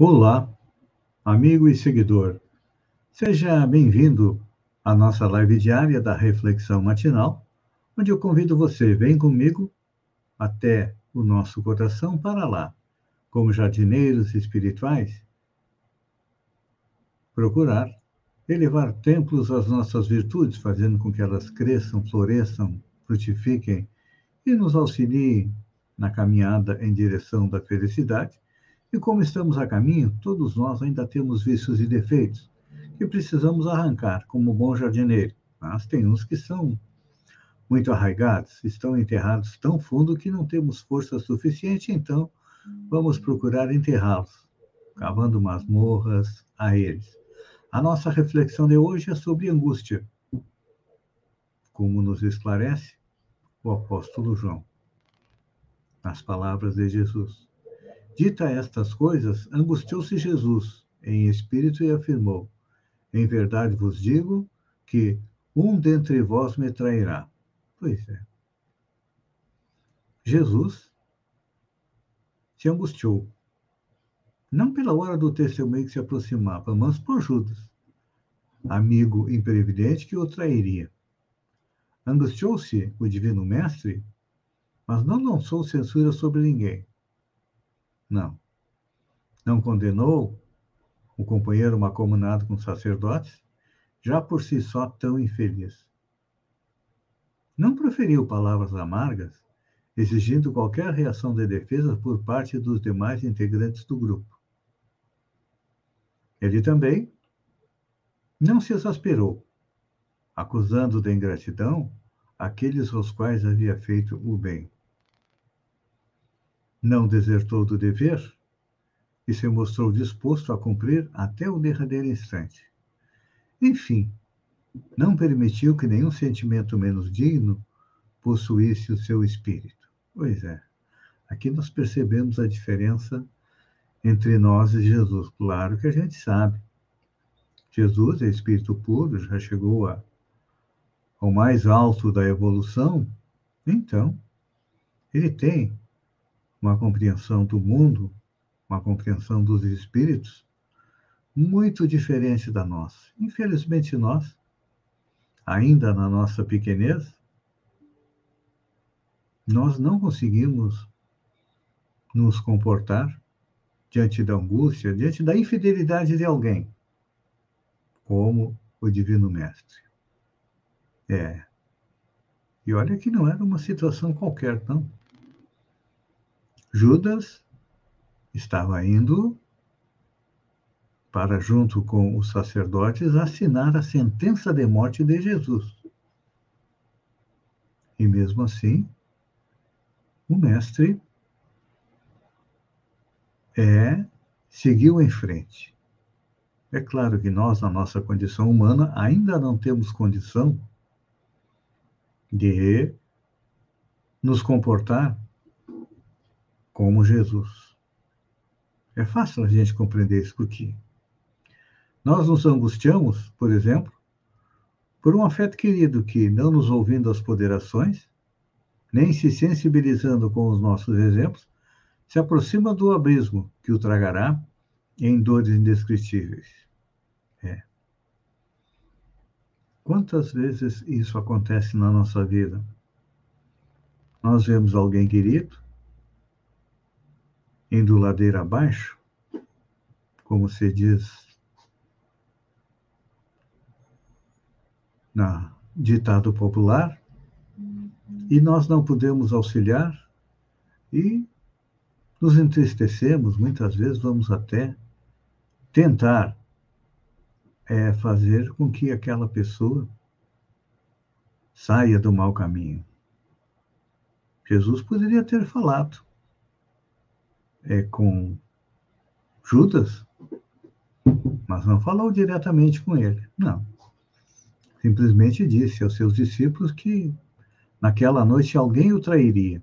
Olá, amigo e seguidor. Seja bem-vindo à nossa live diária da Reflexão Matinal, onde eu convido você, vem comigo até o nosso coração para lá, como jardineiros espirituais, procurar elevar templos às nossas virtudes, fazendo com que elas cresçam, floresçam, frutifiquem e nos auxiliem na caminhada em direção da felicidade e como estamos a caminho, todos nós ainda temos vícios e defeitos que precisamos arrancar como bom jardineiro. Mas tem uns que são muito arraigados, estão enterrados tão fundo que não temos força suficiente, então vamos procurar enterrá-los, cavando masmorras a eles. A nossa reflexão de hoje é sobre angústia, como nos esclarece o apóstolo João, nas palavras de Jesus. Dita estas coisas, angustiou-se Jesus em espírito e afirmou: Em verdade vos digo que um dentre vós me trairá. Pois é. Jesus se angustiou. Não pela hora do testemunho que se aproximava, mas por Judas, amigo imprevidente que o trairia. Angustiou-se o divino mestre, mas não lançou censura sobre ninguém. Não. Não condenou o companheiro macomunado com sacerdotes, já por si só tão infeliz. Não proferiu palavras amargas, exigindo qualquer reação de defesa por parte dos demais integrantes do grupo. Ele também não se exasperou, acusando de ingratidão aqueles aos quais havia feito o bem não desertou do dever e se mostrou disposto a cumprir até o derradeiro instante. Enfim, não permitiu que nenhum sentimento menos digno possuísse o seu espírito. Pois é, aqui nós percebemos a diferença entre nós e Jesus. Claro que a gente sabe. Jesus é espírito puro, já chegou a, ao mais alto da evolução, então ele tem uma compreensão do mundo, uma compreensão dos espíritos, muito diferente da nossa. Infelizmente, nós, ainda na nossa pequenez, nós não conseguimos nos comportar diante da angústia, diante da infidelidade de alguém, como o Divino Mestre. É. E olha que não era uma situação qualquer, não. Judas estava indo para, junto com os sacerdotes, assinar a sentença de morte de Jesus. E mesmo assim, o mestre é, seguiu em frente. É claro que nós, na nossa condição humana, ainda não temos condição de nos comportar como Jesus. É fácil a gente compreender isso, porque nós nos angustiamos, por exemplo, por um afeto querido que, não nos ouvindo as poderações, nem se sensibilizando com os nossos exemplos, se aproxima do abismo que o tragará em dores indescritíveis. É. Quantas vezes isso acontece na nossa vida? Nós vemos alguém querido, indo ladeira abaixo, como se diz na ditado popular, e nós não podemos auxiliar e nos entristecemos, muitas vezes vamos até tentar é, fazer com que aquela pessoa saia do mau caminho. Jesus poderia ter falado: é, com Judas, mas não falou diretamente com ele. Não. Simplesmente disse aos seus discípulos que naquela noite alguém o trairia.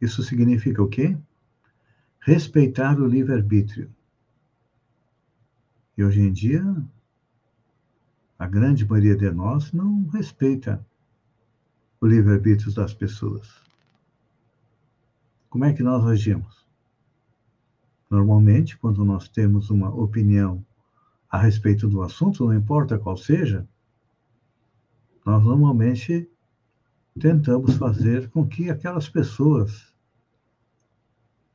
Isso significa o quê? Respeitar o livre-arbítrio. E hoje em dia, a grande maioria de nós não respeita o livre-arbítrio das pessoas. Como é que nós agimos? Normalmente, quando nós temos uma opinião a respeito do assunto, não importa qual seja, nós normalmente tentamos fazer com que aquelas pessoas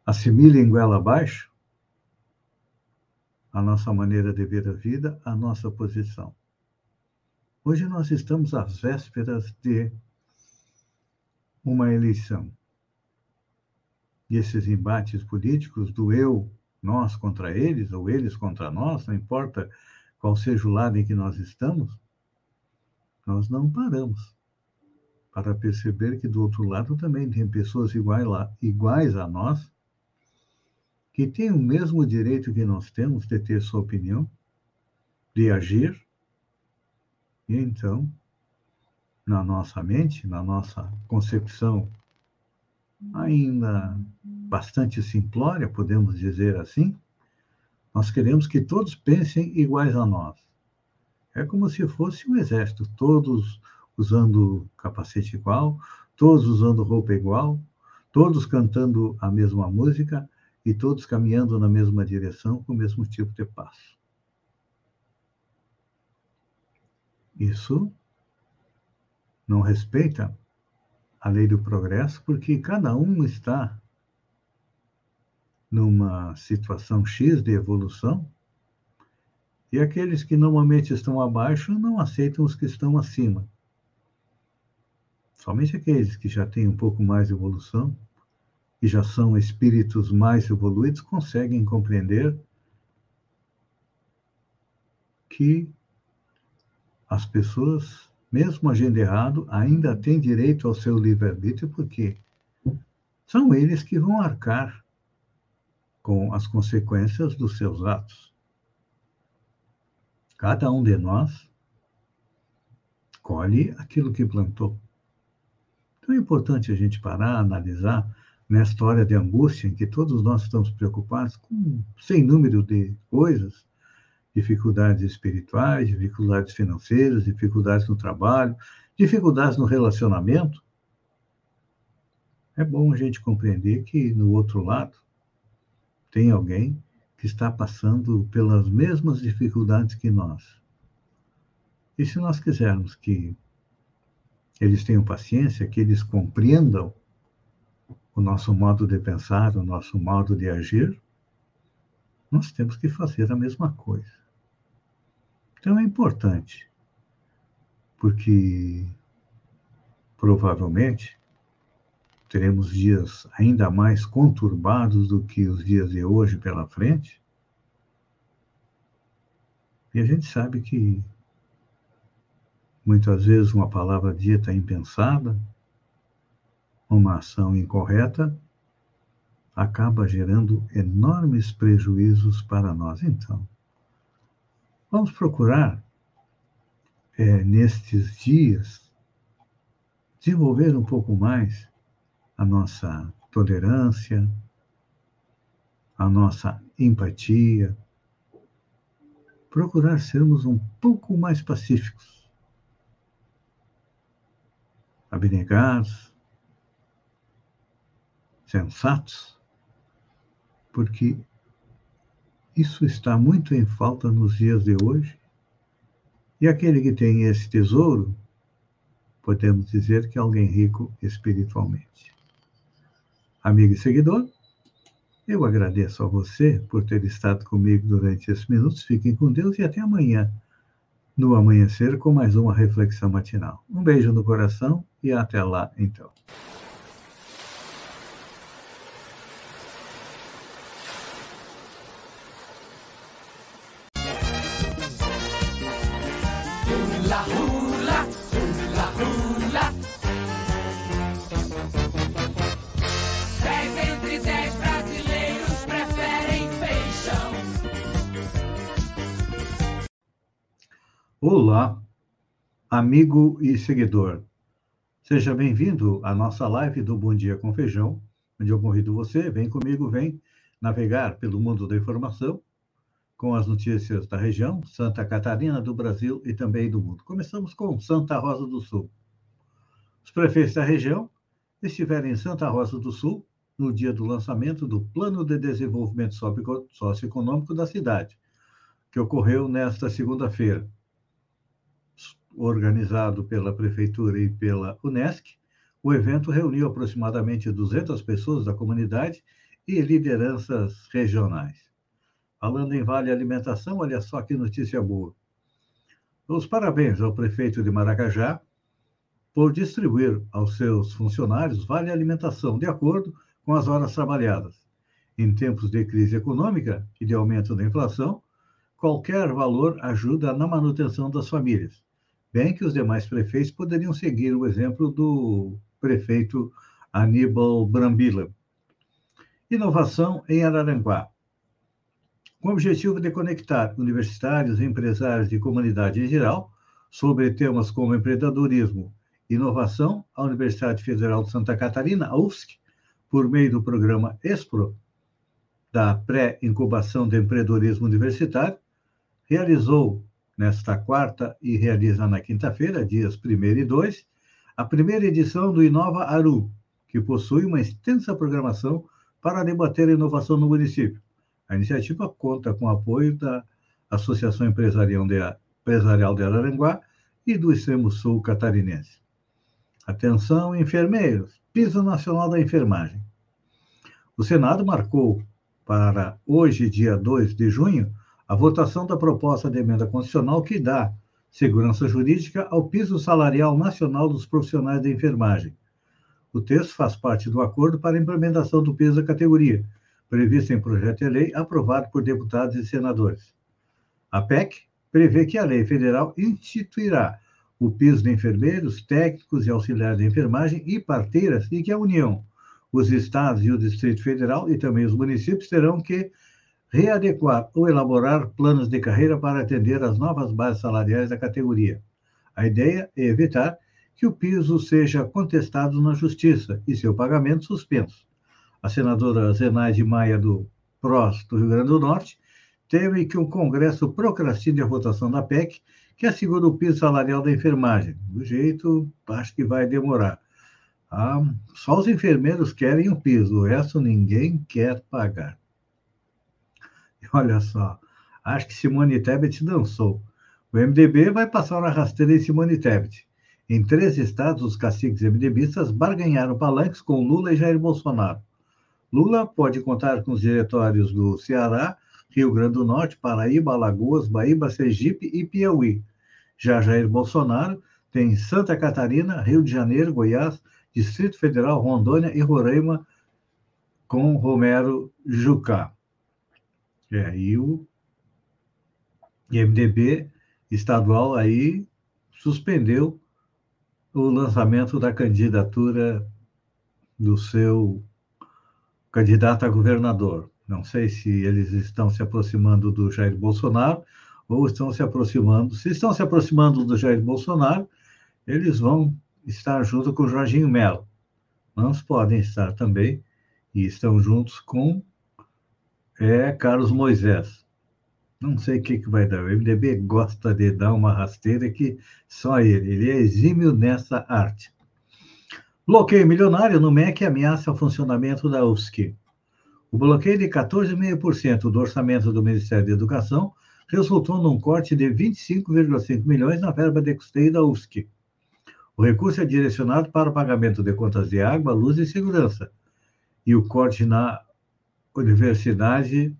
assimilem goela abaixo a nossa maneira de ver a vida, a nossa posição. Hoje nós estamos às vésperas de uma eleição. E esses embates políticos do eu, nós contra eles, ou eles contra nós, não importa qual seja o lado em que nós estamos, nós não paramos para perceber que do outro lado também tem pessoas iguais a nós, que têm o mesmo direito que nós temos de ter sua opinião, de agir, e então, na nossa mente, na nossa concepção ainda bastante simplória, podemos dizer assim, nós queremos que todos pensem iguais a nós. É como se fosse um exército, todos usando capacete igual, todos usando roupa igual, todos cantando a mesma música e todos caminhando na mesma direção com o mesmo tipo de passo. Isso não respeita a lei do progresso, porque cada um está numa situação X de evolução, e aqueles que normalmente estão abaixo não aceitam os que estão acima. Somente aqueles que já têm um pouco mais de evolução e já são espíritos mais evoluídos conseguem compreender que as pessoas, mesmo agindo errado, ainda têm direito ao seu livre-arbítrio, porque são eles que vão arcar com as consequências dos seus atos. Cada um de nós colhe aquilo que plantou. Então é importante a gente parar, analisar nesta hora de angústia em que todos nós estamos preocupados com sem número de coisas, dificuldades espirituais, dificuldades financeiras, dificuldades no trabalho, dificuldades no relacionamento. É bom a gente compreender que no outro lado tem alguém que está passando pelas mesmas dificuldades que nós. E se nós quisermos que eles tenham paciência, que eles compreendam o nosso modo de pensar, o nosso modo de agir, nós temos que fazer a mesma coisa. Então é importante, porque provavelmente teremos dias ainda mais conturbados do que os dias de hoje pela frente. E a gente sabe que muitas vezes uma palavra dita impensada, uma ação incorreta, acaba gerando enormes prejuízos para nós. Então, Vamos procurar, é, nestes dias, desenvolver um pouco mais a nossa tolerância, a nossa empatia, procurar sermos um pouco mais pacíficos, abnegados, sensatos, porque isso está muito em falta nos dias de hoje. E aquele que tem esse tesouro, podemos dizer que é alguém rico espiritualmente. Amigo e seguidor, eu agradeço a você por ter estado comigo durante esses minutos. Fiquem com Deus e até amanhã, no amanhecer, com mais uma reflexão matinal. Um beijo no coração e até lá, então. hula hula, hula hula. Dez entre dez brasileiros preferem feijão. Olá, amigo e seguidor. Seja bem-vindo à nossa live do Bom Dia com Feijão, onde eu convido você, vem comigo, vem navegar pelo mundo da informação com as notícias da região, Santa Catarina, do Brasil e também do mundo. Começamos com Santa Rosa do Sul. Os prefeitos da região estiveram em Santa Rosa do Sul no dia do lançamento do Plano de Desenvolvimento Socioeconômico da cidade, que ocorreu nesta segunda-feira organizado pela Prefeitura e pela Unesc, o evento reuniu aproximadamente 200 pessoas da comunidade e lideranças regionais. Falando em Vale Alimentação, olha só que notícia boa. Os parabéns ao prefeito de Maracajá por distribuir aos seus funcionários Vale Alimentação de acordo com as horas trabalhadas. Em tempos de crise econômica e de aumento da inflação, qualquer valor ajuda na manutenção das famílias bem que os demais prefeitos poderiam seguir o exemplo do prefeito Aníbal Brambila. Inovação em Araranguá. Com o objetivo de conectar universitários e empresários de comunidade em geral sobre temas como empreendedorismo e inovação, a Universidade Federal de Santa Catarina, a UFSC, por meio do programa ESPRO, da pré-incubação de empreendedorismo universitário, realizou nesta quarta e realiza na quinta-feira, dias 1 e 2, a primeira edição do Inova Aru, que possui uma extensa programação para debater a inovação no município. A iniciativa conta com o apoio da Associação Empresarial de, de Araranguá e do Extremo Sul Catarinense. Atenção, enfermeiros! Piso Nacional da Enfermagem. O Senado marcou para hoje, dia 2 de junho, a votação da proposta de emenda constitucional que dá segurança jurídica ao piso salarial nacional dos profissionais da enfermagem. O texto faz parte do acordo para a implementação do piso da categoria, previsto em projeto de lei aprovado por deputados e senadores. A PEC prevê que a lei federal instituirá o piso de enfermeiros, técnicos e auxiliares de enfermagem e parteiras e que a União, os estados e o Distrito Federal e também os municípios terão que readequar ou elaborar planos de carreira para atender às novas bases salariais da categoria. A ideia é evitar que o piso seja contestado na Justiça e seu pagamento suspenso. A senadora Zenaide Maia, do PROS do Rio Grande do Norte, teme que o Congresso procrastine a votação da PEC, que assegura o piso salarial da enfermagem. Do jeito, acho que vai demorar. Ah, só os enfermeiros querem o piso, o resto ninguém quer pagar. Olha só, acho que Simone Tebet dançou. O MDB vai passar uma rasteira em Simone Tebet. Em três estados, os caciques MDBistas barganharam palanques com Lula e Jair Bolsonaro. Lula pode contar com os diretórios do Ceará, Rio Grande do Norte, Paraíba, Alagoas, Bahia, Sergipe e Piauí. Já Jair Bolsonaro tem Santa Catarina, Rio de Janeiro, Goiás, Distrito Federal, Rondônia e Roraima, com Romero Jucá. É, e o IMDB estadual aí suspendeu o lançamento da candidatura do seu candidato a governador. Não sei se eles estão se aproximando do Jair Bolsonaro ou estão se aproximando. Se estão se aproximando do Jair Bolsonaro, eles vão estar junto com o Jorginho Melo. Mas podem estar também e estão juntos com é Carlos Moisés. Não sei o que, que vai dar. O MDB gosta de dar uma rasteira que só ele. Ele é exímio nessa arte. Bloqueio milionário no MEC ameaça o funcionamento da UFSC. O bloqueio de 14,5% do orçamento do Ministério da Educação resultou num corte de 25,5 milhões na verba de custeio da UFSC. O recurso é direcionado para o pagamento de contas de água, luz e segurança. E o corte na universidade,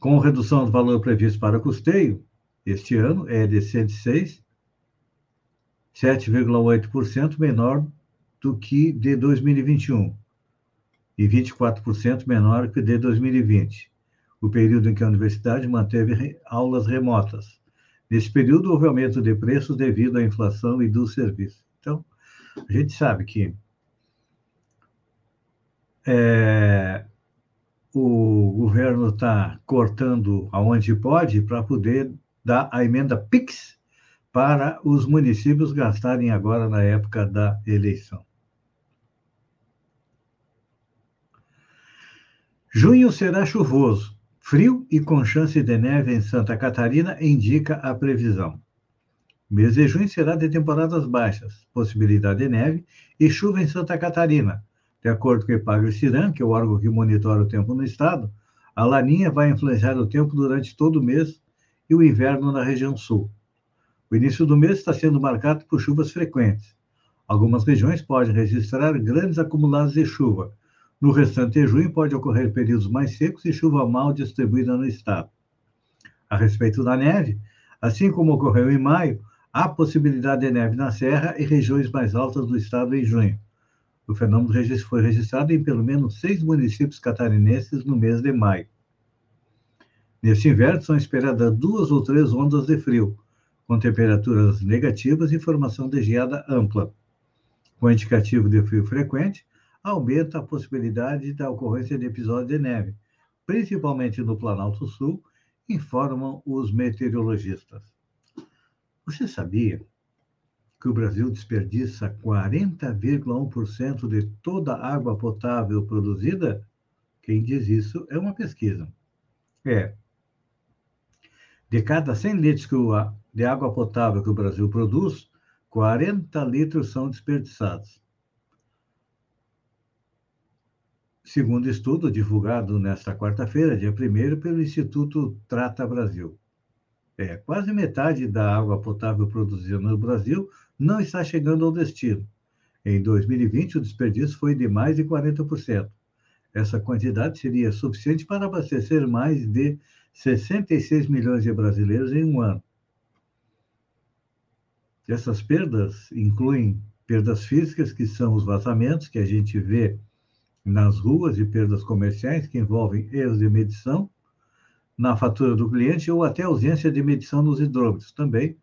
com redução do valor previsto para custeio, este ano é de 106, 7,8% menor do que de 2021 e 24% menor que de 2020, o período em que a universidade manteve aulas remotas. Nesse período, houve aumento de preços devido à inflação e dos serviços. Então, a gente sabe que é, o governo está cortando aonde pode para poder da a emenda PIX para os municípios gastarem agora na época da eleição. Junho será chuvoso, frio e com chance de neve em Santa Catarina, indica a previsão. Mês de junho será de temporadas baixas, possibilidade de neve e chuva em Santa Catarina. De acordo com o Epagre-Ciran, que é o órgão que monitora o tempo no estado, a laninha vai influenciar o tempo durante todo o mês e o inverno na região sul. O início do mês está sendo marcado por chuvas frequentes. Algumas regiões podem registrar grandes acumulados de chuva. No restante de junho, pode ocorrer períodos mais secos e chuva mal distribuída no estado. A respeito da neve, assim como ocorreu em maio, há possibilidade de neve na Serra e regiões mais altas do estado em junho. O fenômeno foi registrado em pelo menos seis municípios catarinenses no mês de maio. Neste inverno, são esperadas duas ou três ondas de frio, com temperaturas negativas e formação de geada ampla. Com indicativo de frio frequente, aumenta a possibilidade da ocorrência de episódios de neve, principalmente no Planalto Sul, informam os meteorologistas. Você sabia que o Brasil desperdiça 40,1% de toda a água potável produzida? Quem diz isso é uma pesquisa. É. De cada 100 litros de água potável que o Brasil produz, 40 litros são desperdiçados. Segundo estudo divulgado nesta quarta-feira, dia 1 pelo Instituto Trata Brasil. É, quase metade da água potável produzida no Brasil não está chegando ao destino. Em 2020, o desperdício foi de mais de 40%. Essa quantidade seria suficiente para abastecer mais de 66 milhões de brasileiros em um ano. Essas perdas incluem perdas físicas, que são os vazamentos que a gente vê nas ruas, e perdas comerciais, que envolvem erros de medição, na fatura do cliente ou até ausência de medição nos hidrômetros. Também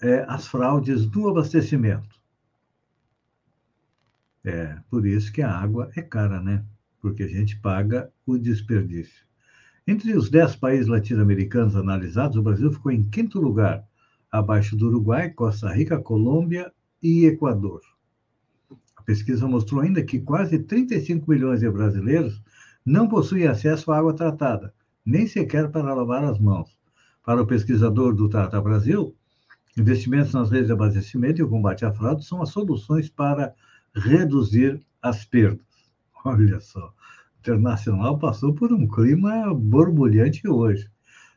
é, as fraudes do abastecimento. É por isso que a água é cara, né? Porque a gente paga o desperdício. Entre os dez países latino-americanos analisados, o Brasil ficou em quinto lugar, abaixo do Uruguai, Costa Rica, Colômbia e Equador. A pesquisa mostrou ainda que quase 35 milhões de brasileiros não possuem acesso à água tratada, nem sequer para lavar as mãos. Para o pesquisador do Trata Brasil, investimentos nas redes de abastecimento e o combate à fraude são as soluções para reduzir as perdas. Olha só, o Internacional passou por um clima borbulhante hoje.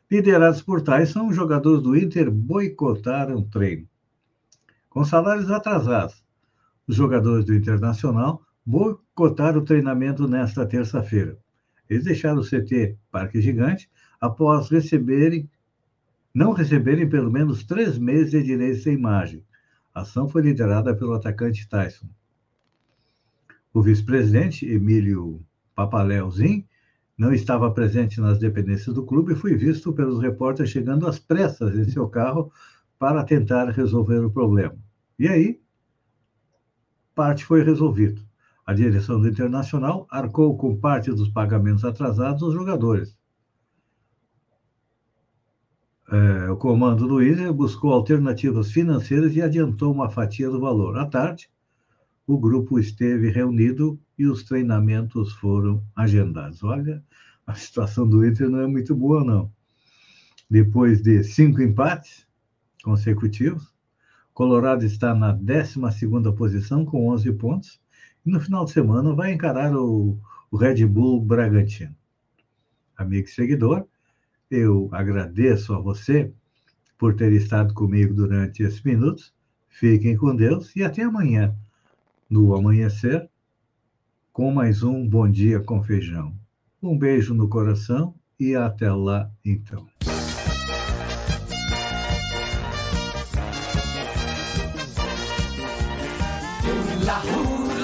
Liderados por Tyson, os jogadores do Inter boicotaram o treino. Com salários atrasados, os jogadores do Internacional boicotaram o treinamento nesta terça-feira. Eles deixaram o CT Parque Gigante após receberem, não receberem pelo menos três meses de direitos de imagem. A ação foi liderada pelo atacante Tyson. O vice-presidente, Emílio Papaleuzinho, não estava presente nas dependências do clube e foi visto pelos repórteres chegando às pressas em seu carro para tentar resolver o problema. E aí, parte foi resolvido. A direção do Internacional arcou com parte dos pagamentos atrasados dos jogadores. É, o comando do Inter buscou alternativas financeiras e adiantou uma fatia do valor. À tarde, o grupo esteve reunido e os treinamentos foram agendados. Olha, a situação do Inter não é muito boa, não. Depois de cinco empates consecutivos, Colorado está na 12 posição com 11 pontos e no final de semana vai encarar o, o Red Bull Bragantino. Amigo e seguidor, eu agradeço a você por ter estado comigo durante esses minutos. Fiquem com Deus e até amanhã, no amanhecer, com mais um Bom Dia com Feijão. Um beijo no coração e até lá, então. La